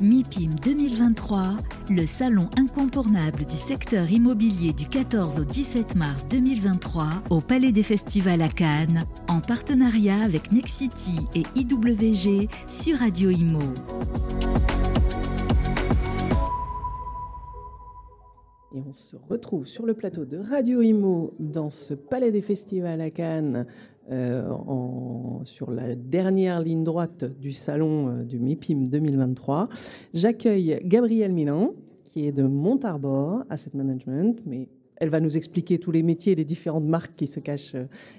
MIPIM 2023, le salon incontournable du secteur immobilier du 14 au 17 mars 2023 au Palais des Festivals à Cannes, en partenariat avec Nexity et IWG sur Radio Imo. Et on se retrouve sur le plateau de Radio Imo dans ce Palais des Festivals à Cannes euh, sur la dernière ligne droite du salon euh, du MIPIM 2023. J'accueille Gabrielle Milan, qui est de Montarbor Asset Management, mais elle va nous expliquer tous les métiers et les différentes marques qui se cachent,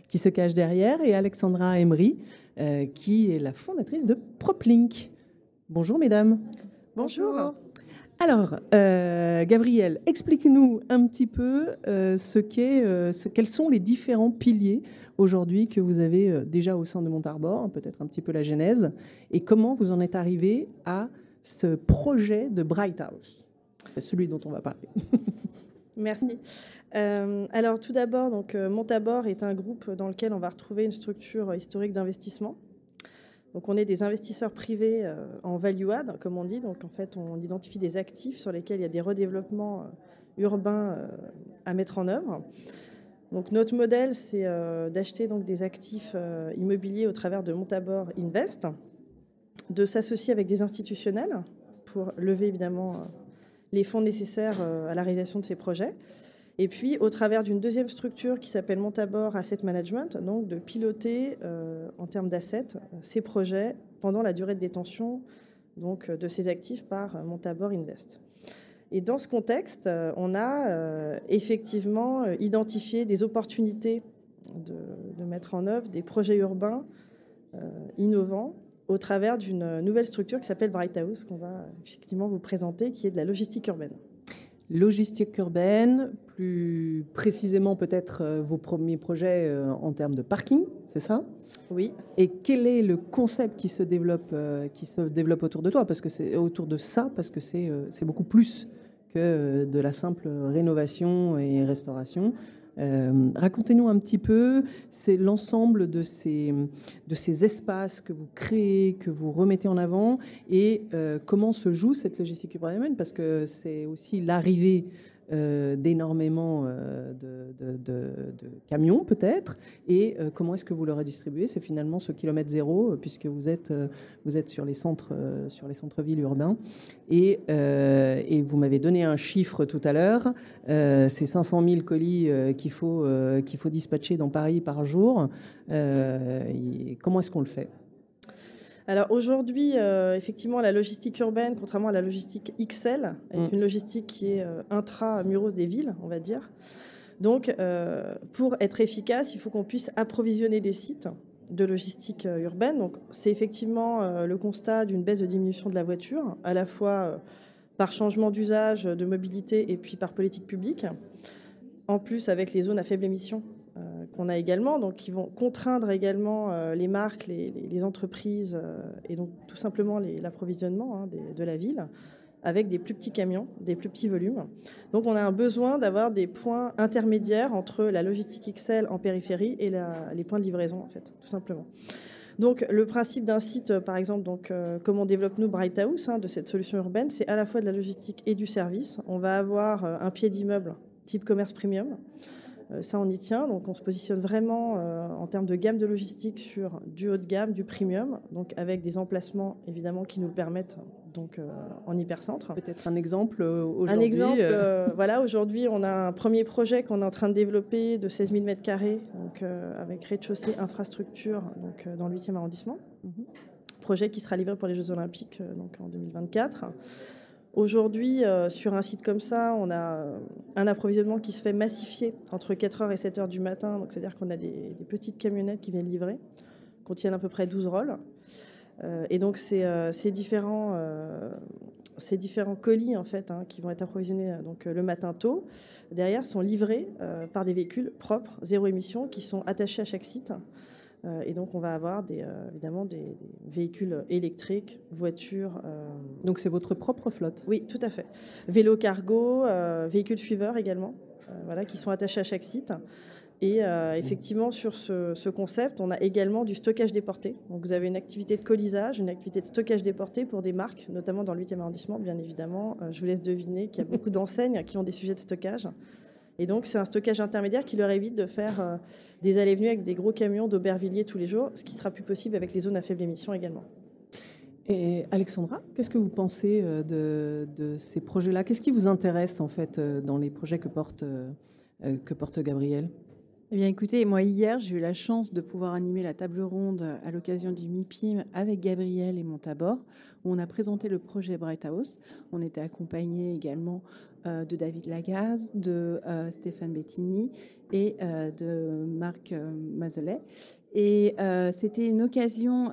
qui se cachent derrière, et Alexandra Emery, euh, qui est la fondatrice de PropLink. Bonjour mesdames. Bonjour. Alors, euh, Gabrielle, explique-nous un petit peu euh, ce qu'est, euh, quels sont les différents piliers aujourd'hui que vous avez déjà au sein de Montarbor, peut-être un petit peu la genèse, et comment vous en êtes arrivé à ce projet de Bright House, c'est celui dont on va parler. Merci. alors, tout d'abord, donc Montabor est un groupe dans lequel on va retrouver une structure historique d'investissement donc on est des investisseurs privés euh, en value add, comme on dit. Donc en fait, on identifie des actifs sur lesquels il y a des redéveloppements euh, urbains euh, à mettre en œuvre. Donc notre modèle, c'est d'acheter donc des actifs immobiliers au travers de Montabor Invest, de s'associer avec des institutionnels pour lever évidemment les fonds nécessaires à la réalisation de ces projets et puis, au travers d'une deuxième structure qui s'appelle Montabor Asset Management, donc de piloter euh, en termes d'assets ces projets pendant la durée de détention donc, de ces actifs par Montabor Invest. Et dans ce contexte, euh, on a euh, effectivement identifié des opportunités de, mettre en œuvre des projets urbains innovants au travers d'une nouvelle structure qui s'appelle Bright House, qu'on va effectivement vous présenter, qui est de la logistique urbaine logistique urbaine, plus précisément peut-être euh, vos premiers projets euh, en termes de parking, c'est ça? Oui. Et quel est le concept qui se développe, euh, qui se développe autour de toi? Parce que c'est autour de ça, parce que c'est beaucoup plus que de la simple rénovation et restauration. Euh, racontez-nous un petit peu, c'est l'ensemble de ces, de ces espaces que vous créez, que vous remettez en avant, et euh, comment se joue cette logistique urbaine, parce que c'est aussi l'arrivée euh, d'énormément euh, de, camions peut-être. Et euh, comment est-ce que vous le redistribuez? C'est finalement ce kilomètre zéro puisque vous êtes, vous êtes sur les centres sur les centres-villes urbains. Et, et vous m'avez donné un chiffre tout à l'heure, c'est 500 000 colis qu'il faut qu'il faut dispatcher dans Paris par jour. comment est-ce qu'on le fait? Alors aujourd'hui, euh, effectivement, la logistique urbaine, contrairement à la logistique XL, est mm. une logistique qui est euh, intra-muros des villes, on va dire. Donc, euh, pour être efficace, il faut qu'on puisse approvisionner des sites de logistique urbaine. Donc, c'est effectivement le constat d'une baisse de diminution de la voiture, à la fois par changement d'usage, de mobilité et puis par politique publique. En plus, avec les zones à faible émission, qu'on a également, donc qui vont contraindre également euh, les marques, les, entreprises euh, et donc tout simplement l'approvisionnement hein, de la ville avec des plus petits camions, des plus petits volumes. Donc on a un besoin d'avoir des points intermédiaires entre la logistique XL en périphérie et les points de livraison en fait, tout simplement. Donc le principe d'un site, par exemple, donc euh, comment on développe nous Bright House hein, de cette solution urbaine, c'est à la fois de la logistique et du service. On va avoir un pied d'immeuble type commerce premium euh, ça, on y tient. Donc, on se positionne vraiment euh, en termes de gamme de logistique sur du haut de gamme, du premium, donc avec des emplacements évidemment qui nous le permettent donc euh, en hypercentre. Peut-être un exemple aujourd'hui. Un exemple, voilà, aujourd'hui, on a un premier projet qu'on est en train de développer de 16 000 mètres carrés, donc avec rez-de-chaussée, infrastructure, donc dans le 8e arrondissement. Mhm. Projet qui sera livré pour les Jeux Olympiques donc en 2024. Aujourd'hui, euh, sur un site comme ça, on a un approvisionnement qui se fait massifier entre 4h et 7h du matin. Donc, c'est-à-dire qu'on a des, petites camionnettes qui viennent livrer, contiennent à peu près 12 rôles. Euh, et donc, ces, euh, différents, ces différents colis, en fait, hein, qui vont être approvisionnés donc, le matin tôt, derrière, sont livrés par des véhicules propres, zéro émission, qui sont attachés à chaque site. Euh, et donc, on va avoir des, euh, évidemment des, véhicules électriques, voitures. Euh, donc, c'est votre propre flotte Oui, tout à fait. Vélo cargo, véhicules suiveurs également, voilà, qui sont attachés à chaque site. Et euh, effectivement, sur ce, concept, on a également du stockage déporté. Donc, vous avez une activité de colisage, une activité de stockage déporté pour des marques, notamment dans le 8e arrondissement, bien évidemment. Euh, je vous laisse deviner qu'il y a beaucoup d'enseignes qui ont des sujets de stockage. Et donc, c'est un stockage intermédiaire qui leur évite de faire euh, des allées-venues avec des gros camions d'Aubervilliers tous les jours, ce qui sera plus possible avec les zones à faible émission également. Et Alexandra, qu'est-ce que vous pensez de, de ces projets-là? Qu'est-ce qui vous intéresse en fait dans les projets que porte, que porte Gabriel? Eh bien, écoutez, moi, hier, j'ai eu la chance de pouvoir animer la table ronde à l'occasion du MIPIM avec Gabriel et Montabor, où on a présenté le projet Bright House. On était accompagné également euh, de David Lagaz, de euh, Stéphane Bettini et euh, de Marc Mazelet. Et c'était une occasion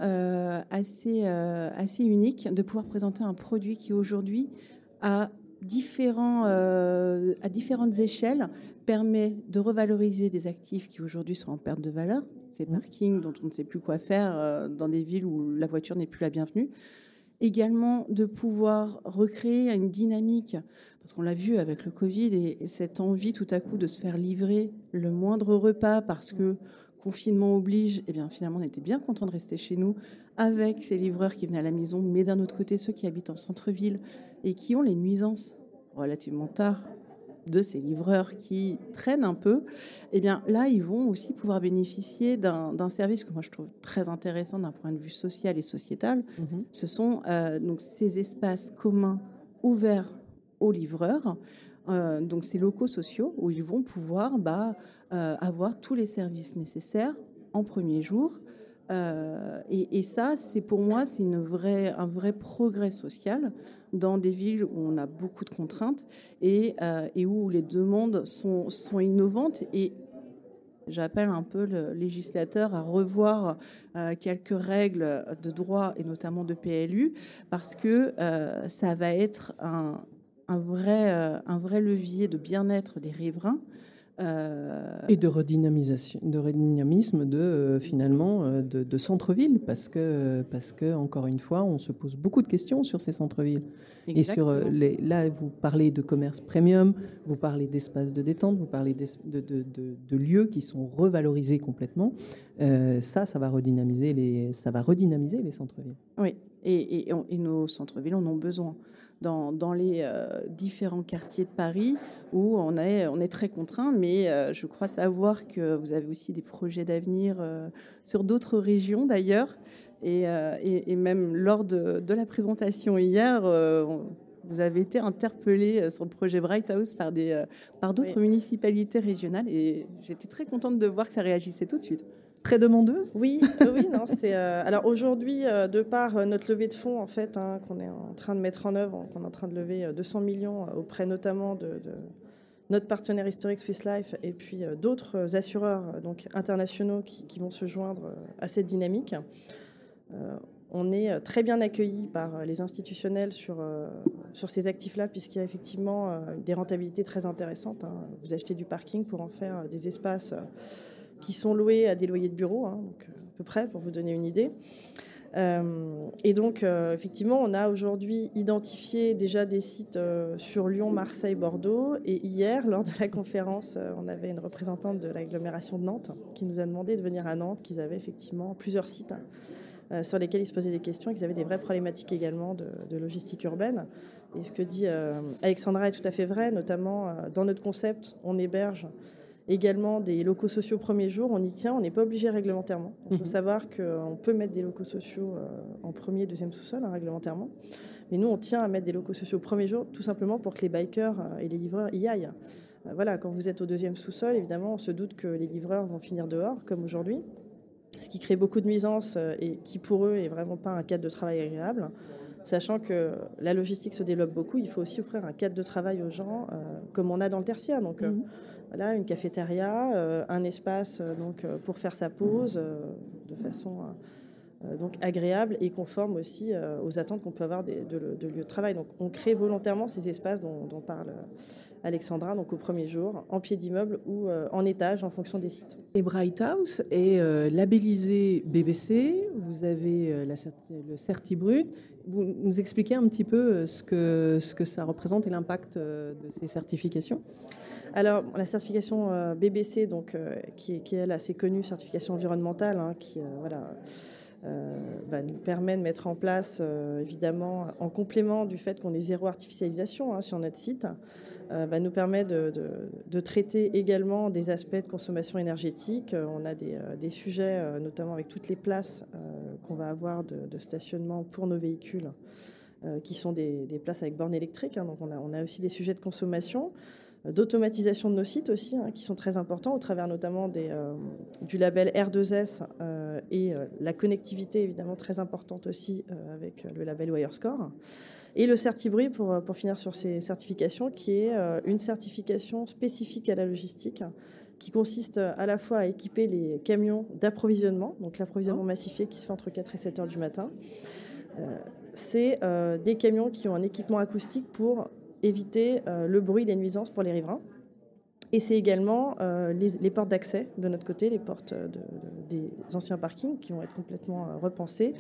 assez, assez unique de pouvoir présenter un produit qui aujourd'hui a différents, à différentes échelles permet de revaloriser des actifs qui aujourd'hui sont en perte de valeur, ces mmh. parkings dont on ne sait plus quoi faire euh, dans des villes où la voiture n'est plus la bienvenue. Également de pouvoir recréer une dynamique, parce qu'on l'a vu avec le Covid et, cette envie tout à coup de se faire livrer le moindre repas parce que confinement oblige, et eh bien finalement on était bien content de rester chez nous avec ces livreurs qui venaient à la maison, mais d'un autre côté ceux qui habitent en centre-ville et qui ont les nuisances relativement tard de ces livreurs qui traînent un peu, eh bien là, ils vont aussi pouvoir bénéficier d'un service que moi je trouve très intéressant d'un point de vue social et sociétal. Mhm. Ce sont euh, donc ces espaces communs ouverts aux livreurs. Euh, donc ces locaux sociaux où ils vont pouvoir bah, euh, avoir tous les services nécessaires en premier jour. Et, et, ça, c'est pour moi, c'est un vrai progrès social dans des villes où on a beaucoup de contraintes et, euh, où les demandes sont, innovantes. Et j'appelle un peu le législateur à revoir euh, quelques règles de droit et notamment de PLU parce que euh, ça va être un vrai, un vrai levier de bien-être des riverains. Et de redynamisation, de redynamisme de finalement de, de centre-ville, parce que parce que encore une fois, on se pose beaucoup de questions sur ces centres-villes. Et sur les, là, vous parlez de commerce premium, vous parlez d'espaces de détente, vous parlez de, de, de, lieux qui sont revalorisés complètement. ça, ça va redynamiser les, ça va redynamiser les centres-villes. Oui, et, et, nos centres-villes en ont besoin. Dans, dans les différents quartiers de Paris où on est, on est très contraint, mais je crois savoir que vous avez aussi des projets d'avenir sur d'autres régions d'ailleurs. Euh, et, même lors de, la présentation hier, euh, vous avez été interpellé euh, sur le projet Bright House par des par d'autres municipalités régionales et j'étais très contente de voir que ça réagissait tout de suite. Très demandeuse Oui, oui, non, c'est alors aujourd'hui de par notre levée de fonds en fait hein, qu'on est en train de mettre en œuvre, qu'on est en train de lever 200 millions auprès notamment de, notre partenaire historique Swiss Life et puis d'autres assureurs donc internationaux qui, vont se joindre à cette dynamique. Euh, on est euh, très bien accueilli par euh, les institutionnels sur, sur ces actifs-là, puisqu'il y a effectivement des rentabilités très intéressantes. Hein. Vous achetez du parking pour en faire des espaces qui sont loués à des loyers de bureaux, hein, donc à peu près, pour vous donner une idée. et donc, effectivement, on a aujourd'hui identifié déjà des sites sur Lyon, Marseille, Bordeaux. Et hier, lors de la conférence, on avait une représentante de l'agglomération de Nantes qui nous a demandé de venir à Nantes, qu'ils avaient effectivement plusieurs sites. Euh, sur lesquels ils se posaient des questions et qu'ils avaient des vraies problématiques également de, logistique urbaine. Et ce que dit euh, Alexandra est tout à fait vrai, notamment euh, dans notre concept, on héberge également des locaux sociaux premier jour, on y tient, on n'est pas obligé réglementairement. Il faut mhm. savoir qu'on peut mettre des locaux sociaux en premier, deuxième sous-sol hein, réglementairement. Mais nous, on tient à mettre des locaux sociaux premier jour, tout simplement pour que les bikers et les livreurs y aillent. Voilà, quand vous êtes au deuxième sous-sol, évidemment, on se doute que les livreurs vont finir dehors, comme aujourd'hui ce qui crée beaucoup de nuisances euh, et qui pour eux est vraiment pas un cadre de travail agréable. Sachant que la logistique se développe beaucoup, il faut aussi offrir un cadre de travail aux gens euh, comme on a dans le tertiaire. Donc euh, mhm. voilà, une cafétéria, un espace donc pour faire sa pause de façon donc agréable et conforme aussi aux attentes qu'on peut avoir de, de, lieux de travail. Donc on crée volontairement ces espaces dont, dont parle Alexandra, donc au premier jour, en pied d'immeuble ou euh, en étage en fonction des sites. Et Bright House est euh, labellisé BBC, vous avez euh, la, le CertiBrut. Vous nous expliquez un petit peu ce que, ce que ça représente et l'impact de ces certifications? Alors, la certification BBC, donc, qui, est, qui, est assez connue, certification environnementale, hein, qui voilà, bah, nous permet de mettre en place, évidemment, en complément du fait qu'on est zéro artificialisation hein, sur notre site, va nous permettre de, traiter également des aspects de consommation énergétique. Euh, on a des, euh, sujets, notamment avec toutes les places qu'on va avoir de, stationnement pour nos véhicules, qui sont des, places avec bornes électriques. Hein. donc on a, aussi des sujets de consommation d'automatisation de nos sites aussi, hein, qui sont très importants au travers notamment du label R2S et la connectivité évidemment très importante aussi avec le label Wirescore. Et le CertiBruit, pour, pour finir sur ces certifications, qui est euh, une certification spécifique à la logistique, qui consiste à la fois à équiper les camions d'approvisionnement, donc l'approvisionnement massifié qui se fait entre 4 et 7 heures du matin. Euh, c'est euh, des camions qui ont un équipement acoustique pour éviter le bruit, les nuisances pour les riverains. Et c'est également les, portes d'accès de notre côté, les portes des anciens parkings qui vont être complètement repensées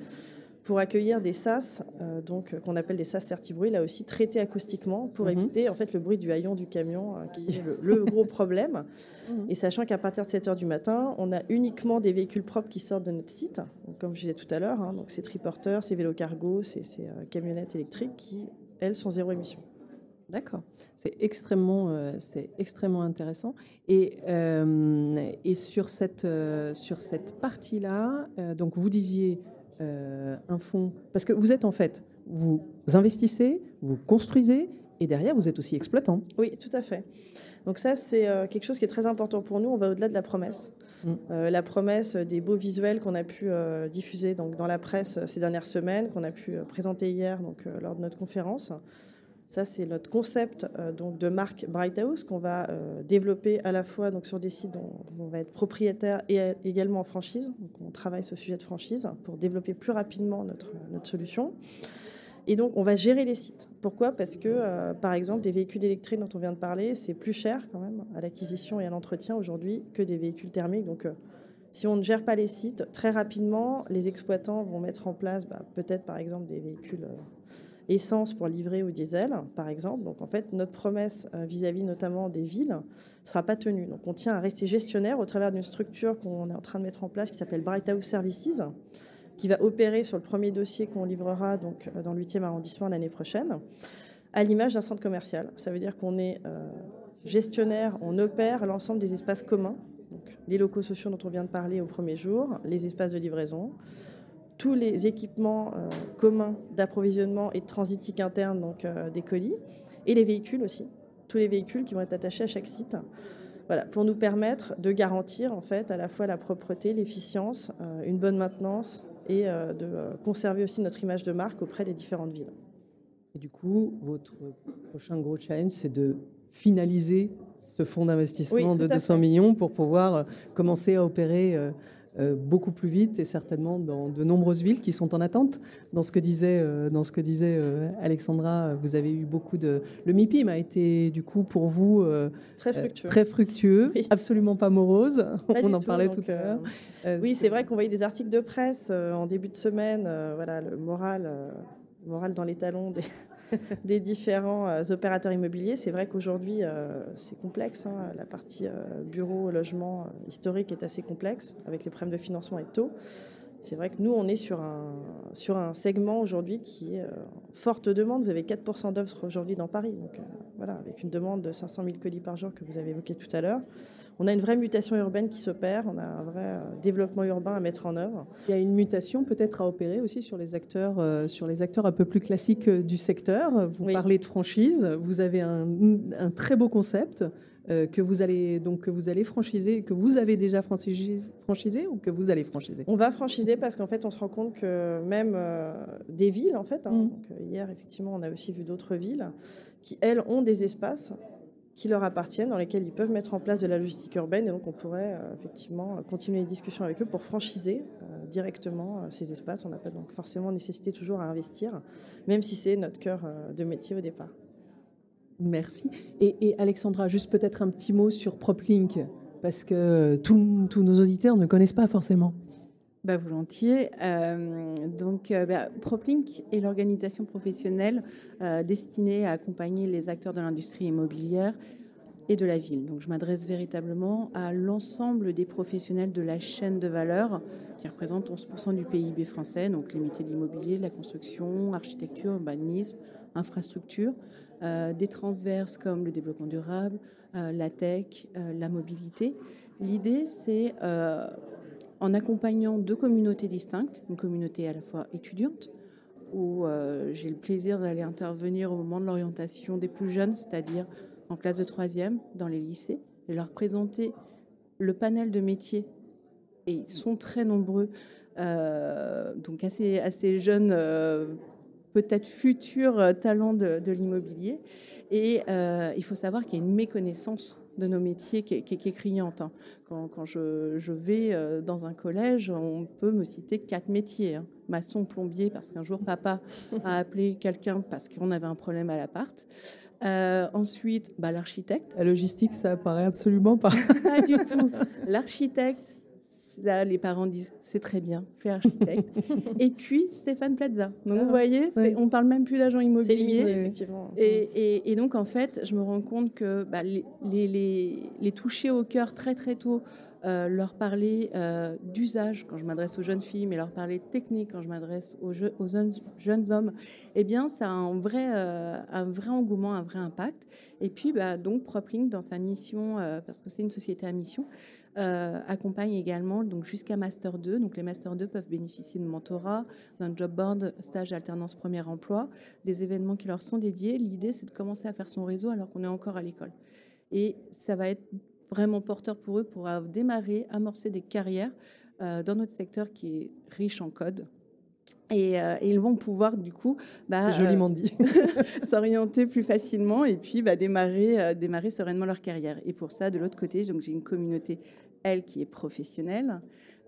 pour accueillir des sas, euh, donc qu'on appelle des sas certibruits, là aussi traités acoustiquement pour mhm. éviter en fait le bruit du haillon du camion, euh, qui est le, gros problème. Mhm. Et sachant qu'à partir de 7 heures du matin, on a uniquement des véhicules propres qui sortent de notre site, comme je disais tout à l'heure, hein, donc ces triporteurs, ces vélos cargo, ces, euh, camionnettes électriques qui, elles, sont zéro émission. D'accord, c'est extrêmement, c'est extrêmement intéressant. Et, et sur cette, sur cette partie-là, donc vous disiez euh, un fonds Parce que vous êtes en fait, vous investissez, vous construisez, et derrière, vous êtes aussi exploitant. Oui, tout à fait. Donc ça, c'est euh, quelque chose qui est très important pour nous. On va au-delà de la promesse. Mm. Euh, la promesse des beaux visuels qu'on a pu diffuser donc, dans la presse ces dernières semaines, qu'on a pu présenter hier donc, lors de notre conférence. Ça, c'est notre concept euh, donc, de marque Bright House qu'on va euh, développer à la fois donc, sur des sites dont, on va être propriétaire et également en franchise. Donc, on travaille ce sujet de franchise pour développer plus rapidement notre, notre solution. Et donc, on va gérer les sites. Pourquoi? Parce que, euh, par exemple, des véhicules électriques dont on vient de parler, c'est plus cher quand même à l'acquisition et à l'entretien aujourd'hui que des véhicules thermiques. Donc, si on ne gère pas les sites, très rapidement, les exploitants vont mettre en place bah, peut-être, par exemple, des véhicules essence pour livrer au diesel, par exemple. Donc en fait, notre promesse euh, vis-à-vis notamment des villes ne sera pas tenue. Donc on tient à rester gestionnaire au travers d'une structure qu'on est en train de mettre en place qui s'appelle Bright House Services, qui va opérer sur le premier dossier qu'on livrera donc euh, dans le 8e arrondissement l'année prochaine, à l'image d'un centre commercial. Ça veut dire qu'on est euh, gestionnaire, on opère l'ensemble des espaces communs, donc les locaux sociaux dont on vient de parler au premier jour, les espaces de livraison, tous les équipements euh, communs d'approvisionnement et de transitique interne, donc euh, des colis, et les véhicules aussi, tous les véhicules qui vont être attachés à chaque site. Voilà, pour nous permettre de garantir en fait à la fois la propreté, l'efficience, euh, une bonne maintenance et de conserver aussi notre image de marque auprès des différentes villes. Et du coup, votre prochain gros challenge, c'est de finaliser ce fonds d'investissement de 200 millions pour pouvoir commencer à opérer beaucoup plus vite et certainement dans de nombreuses villes qui sont en attente. Dans ce que disait, euh, dans ce que disait euh, Alexandra, vous avez eu beaucoup de... Le MIPIM a été du coup pour vous très fructueux, très fructueux absolument pas morose. On en parlait tout à l'heure. oui, c'est vrai qu'on voyait des articles de presse en début de semaine. voilà, le moral, moral dans les talons des, des différents euh, opérateurs immobiliers. C'est vrai qu'aujourd'hui, euh, c'est complexe. Hein. La partie euh, bureau, logement historique est assez complexe avec les problèmes de financement et de taux. C'est vrai que nous, on est sur un, sur un segment aujourd'hui qui est forte demande. Vous avez 4% d'offres aujourd'hui dans Paris. Donc voilà, avec une demande de 500 000 colis par jour que vous avez évoqué tout à l'heure on a une vraie mutation urbaine qui s'opère, on a un vrai euh, développement urbain à mettre en œuvre. Il y a une mutation peut-être à opérer aussi sur les acteurs, euh, sur les acteurs un peu plus classiques euh, du secteur. Vous parlez de franchise, vous avez un, très beau concept. que vous allez donc que vous allez franchiser, que vous avez déjà franchisé, ou que vous allez franchiser? On va franchiser parce qu'en fait on se rend compte que même des villes en fait, hein, mmh. hier effectivement on a aussi vu d'autres villes qui elles ont des espaces qui leur appartiennent, dans lesquels ils peuvent mettre en place de la logistique urbaine. Et donc, on pourrait euh, effectivement continuer les discussions avec eux pour franchiser euh, directement euh, ces espaces. On n'a pas donc forcément nécessité toujours à investir, même si c'est notre cœur de métier au départ. Merci. Et, Alexandra, juste peut-être un petit mot sur PropLink, parce que tous nos auditeurs ne connaissent pas forcément. Bah, volontiers. donc, bah, PropLink est l'organisation professionnelle destinée à accompagner les acteurs de l'industrie immobilière et de la ville. Donc je m'adresse véritablement à l'ensemble des professionnels de la chaîne de valeur qui représentent 11% du PIB français, donc les métiers de l'immobilier, la construction, architecture, urbanisme, infrastructure, euh, des transverses comme le développement durable, euh, la tech, euh, la mobilité. L'idée, c'est en accompagnant deux communautés distinctes, une communauté à la fois étudiante, où j'ai le plaisir d'aller intervenir au moment de l'orientation des plus jeunes, c'est-à-dire en classe de troisième dans les lycées et leur présenter le panel de métiers. Et ils sont très nombreux, euh, donc assez, assez jeunes, euh, peut-être futurs euh, talents de, l'immobilier. Et il faut savoir qu'il y a une méconnaissance de nos métiers qui est, criante. Hein. Quand, quand je, je, vais dans un collège, on peut me citer quatre métiers. Hein. Maçon, plombier, parce qu'un jour papa a appelé quelqu'un parce qu'on avait un problème à l'appart. Euh, ensuite, bah, l'architecte. La logistique, ça apparaît absolument pas. pas du tout. L'architecte, là, les parents disent c'est très bien, fais architecte. et puis Stéphane Plaza. Donc vous ah, voyez, on parle même plus d'agent immobilier. effectivement. Et, et, donc en fait, je me rends compte que bah, les, les, les, toucher au cœur très très tôt euh, leur parler euh, d'usage quand je m'adresse aux jeunes filles, mais leur parler de technique quand je m'adresse aux, jeunes, hommes, eh bien, ça a un vrai, euh, un vrai engouement, un vrai impact. Et puis, bah, donc, PropLink, dans sa mission, parce que c'est une société à mission, accompagne également donc jusqu'à Master 2. Donc, les Master 2 peuvent bénéficier de mentorat, d'un job board, stage alternance premier emploi, des événements qui leur sont dédiés. L'idée, c'est de commencer à faire son réseau alors qu'on est encore à l'école. Et ça va être vraiment porteur pour eux pour démarrer, amorcer des carrières euh, dans notre secteur qui est riche en code. Et, euh, ils vont pouvoir du coup bah, joliment dit s'orienter plus facilement et puis bah, démarrer euh, démarrer sereinement leur carrière et pour ça de l'autre côté donc j'ai une communauté qui est professionnelle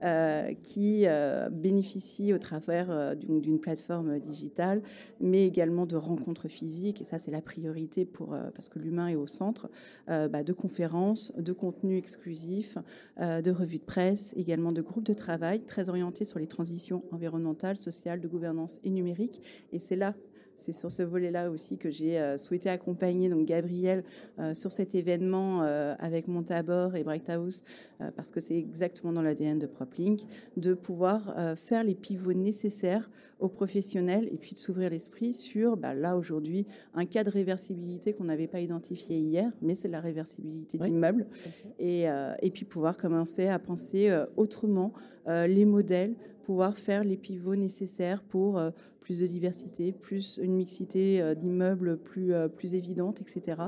euh, qui euh, bénéficie au travers euh, d'une plateforme digitale, mais également de rencontres physiques. Et ça, c'est la priorité pour, parce que l'humain est au centre, bah, de conférences, de contenus exclusifs, de revues de presse, également de groupes de travail très orientés sur les transitions environnementales, sociales, de gouvernance et numérique. Et c'est là c'est sur ce volet-là aussi que j'ai euh, souhaité accompagner donc Gabriel euh, sur cet événement euh, avec Montabor et Bright House parce que c'est exactement dans l'ADN de PropLink de pouvoir faire les pivots nécessaires aux professionnels et puis de s'ouvrir l'esprit sur bah, là aujourd'hui un cas de réversibilité qu'on n'avait pas identifié hier, mais c'est la réversibilité du meuble et, et puis pouvoir commencer à penser autrement les modèles pouvoir faire les pivots nécessaires pour euh, plus de diversité, plus une mixité euh, d'immeubles plus, euh, plus évidente, etc.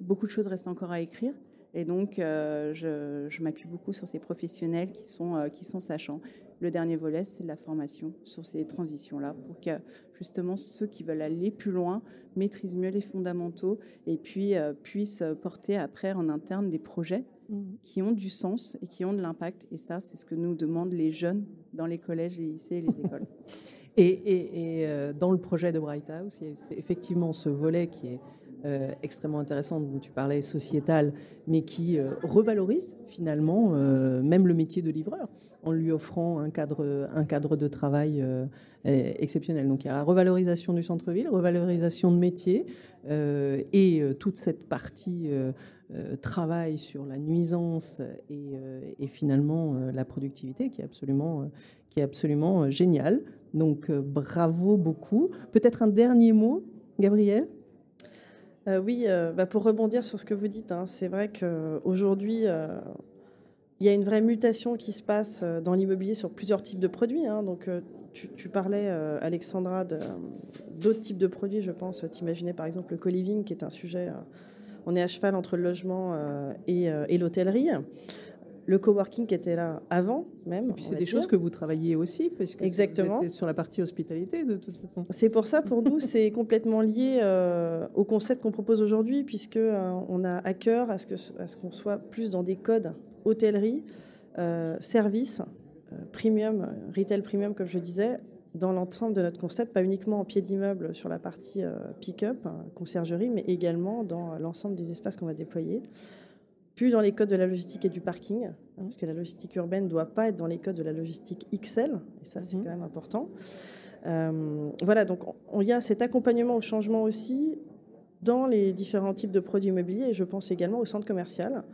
beaucoup de choses restent encore à écrire. Et donc, je, m'appuie beaucoup sur ces professionnels qui sont, qui sont sachants. Le dernier volet, c'est la formation sur ces transitions-là pour que justement ceux qui veulent aller plus loin maîtrisent mieux les fondamentaux et puis puissent porter après en interne des projets. Qui ont du sens et qui ont de l'impact. Et ça, c'est ce que nous demandent les jeunes dans les collèges, les lycées et les écoles. et, euh, dans le projet de Bright House, c'est effectivement ce volet qui est euh, extrêmement intéressant dont tu parlais, sociétal, mais qui euh, revalorise finalement même le métier de livreur en lui offrant un cadre, un cadre de travail exceptionnel. Donc il y a la revalorisation du centre-ville, revalorisation de métier et toute cette partie travail sur la nuisance et, finalement la productivité qui est absolument, qui est absolument géniale. Donc bravo beaucoup. Peut-être un dernier mot, Gabriel? Euh, oui, euh, bah, pour rebondir sur ce que vous dites, hein, c'est vrai qu'aujourd'hui, euh, il y a une vraie mutation qui se passe dans l'immobilier sur plusieurs types de produits. Hein. donc, tu, parlais, Alexandra, d'autres types de produits, je pense. T'imaginais par exemple le co-living, qui est un sujet. On est à cheval entre le logement et, et l'hôtellerie. le coworking qui était là avant même. Et puis c'est des choses que vous travaillez aussi, parce que Exactement. vous êtes sur la partie hospitalité de toute façon. C'est pour ça, pour nous, c'est complètement lié euh, au concept qu'on propose aujourd'hui, puisque euh, on a à cœur à ce qu'on ce qu'on soit plus dans des codes hôtellerie, euh, service, euh, premium, retail premium, comme je disais, dans l'ensemble de notre concept, pas uniquement en pied d'immeuble sur la partie euh, pick-up, hein, conciergerie, mais également dans l'ensemble des espaces qu'on va déployer. Plus dans les codes de la logistique et du parking, hein, parce que la logistique urbaine ne doit pas être dans les codes de la logistique XL, et ça c'est Mhm. quand même important. Euh, voilà, donc on- il y a cet accompagnement au changement aussi dans les différents types de produits immobiliers, et je pense également au centre commercial.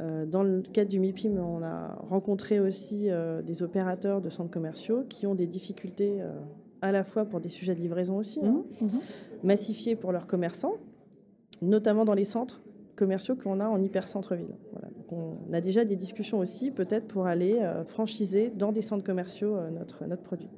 Euh, dans le cadre du MIPIM, on a rencontré aussi euh, des opérateurs de centres commerciaux qui ont des difficultés euh, à la fois pour des sujets de livraison aussi, hein, Mhm, mhm. massifiés pour leurs commerçants, notamment dans les centres commerciaux qu'on a en hyper-centre-ville. Voilà. On a déjà des discussions aussi, peut-être pour aller franchiser dans des centres commerciaux notre, notre produit.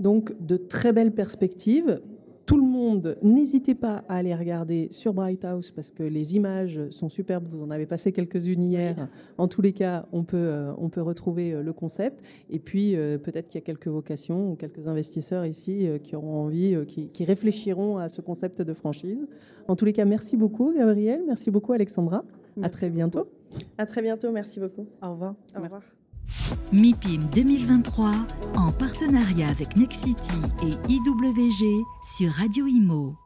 Donc, de très belles perspectives. Tout le monde, n'hésitez pas à aller regarder sur Bright House parce que les images sont superbes. Vous en avez passé quelques-unes hier. En tous les cas, on peut, euh, on peut retrouver euh, le concept. Et puis, euh, peut-être qu'il y a quelques vocations ou quelques investisseurs ici qui auront envie, qui, qui réfléchiront à ce concept de franchise. En tous les cas, merci beaucoup, Gabriel. Merci beaucoup, Alexandra. à très bientôt. À très bientôt, merci beaucoup. Au revoir. Au Merci. MIPIM 2023 en partenariat avec Nexity et IWG sur Radio Imo.